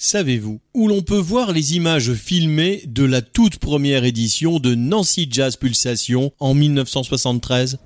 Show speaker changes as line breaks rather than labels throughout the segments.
Savez-vous où l'on peut voir les images filmées de la toute première édition de Nancy Jazz Pulsation en 1973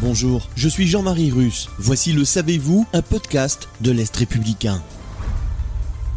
Bonjour, je suis Jean-Marie Russe. Voici le Savez-vous, un podcast de l'Est républicain.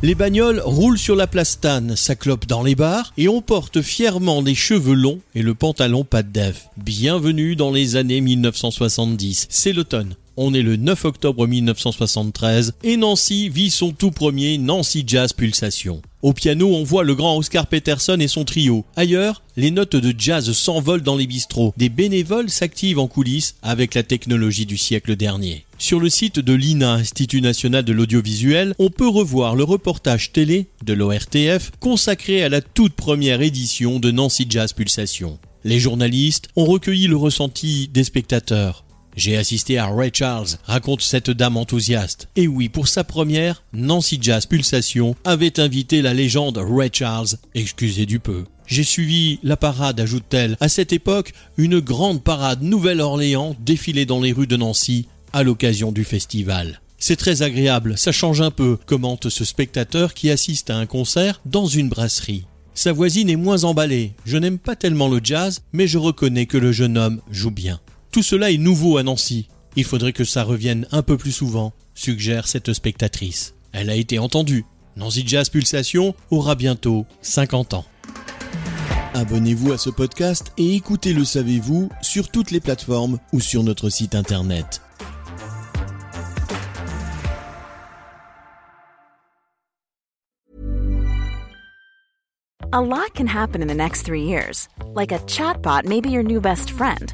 Les bagnoles roulent sur la plastane, ça clope dans les bars et on porte fièrement des cheveux longs et le pantalon pas de. Bienvenue dans les années 1970, c'est l'automne. On est le 9 octobre 1973 et Nancy vit son tout premier Nancy Jazz Pulsation. Au piano, on voit le grand Oscar Peterson et son trio. Ailleurs, les notes de jazz s'envolent dans les bistrots. Des bénévoles s'activent en coulisses avec la technologie du siècle dernier. Sur le site de l'INA, Institut national de l'audiovisuel, on peut revoir le reportage télé de l'ORTF consacré à la toute première édition de Nancy Jazz Pulsation. Les journalistes ont recueilli le ressenti des spectateurs. J'ai assisté à Ray Charles, raconte cette dame enthousiaste. Et oui, pour sa première, Nancy Jazz Pulsation avait invité la légende Ray Charles, excusez du peu. J'ai suivi la parade, ajoute-t-elle. À cette époque, une grande parade Nouvelle-Orléans défilait dans les rues de Nancy à l'occasion du festival. C'est très agréable, ça change un peu, commente ce spectateur qui assiste à un concert dans une brasserie. Sa voisine est moins emballée. Je n'aime pas tellement le jazz, mais je reconnais que le jeune homme joue bien. Tout cela est nouveau à Nancy. Il faudrait que ça revienne un peu plus souvent, suggère cette spectatrice. Elle a été entendue. Nancy Jazz Pulsation aura bientôt 50 ans. Abonnez-vous à ce podcast et écoutez Le Savez-vous sur toutes les plateformes ou sur notre site internet.
A lot can happen in the next three years. Like a chatbot may be your new best friend.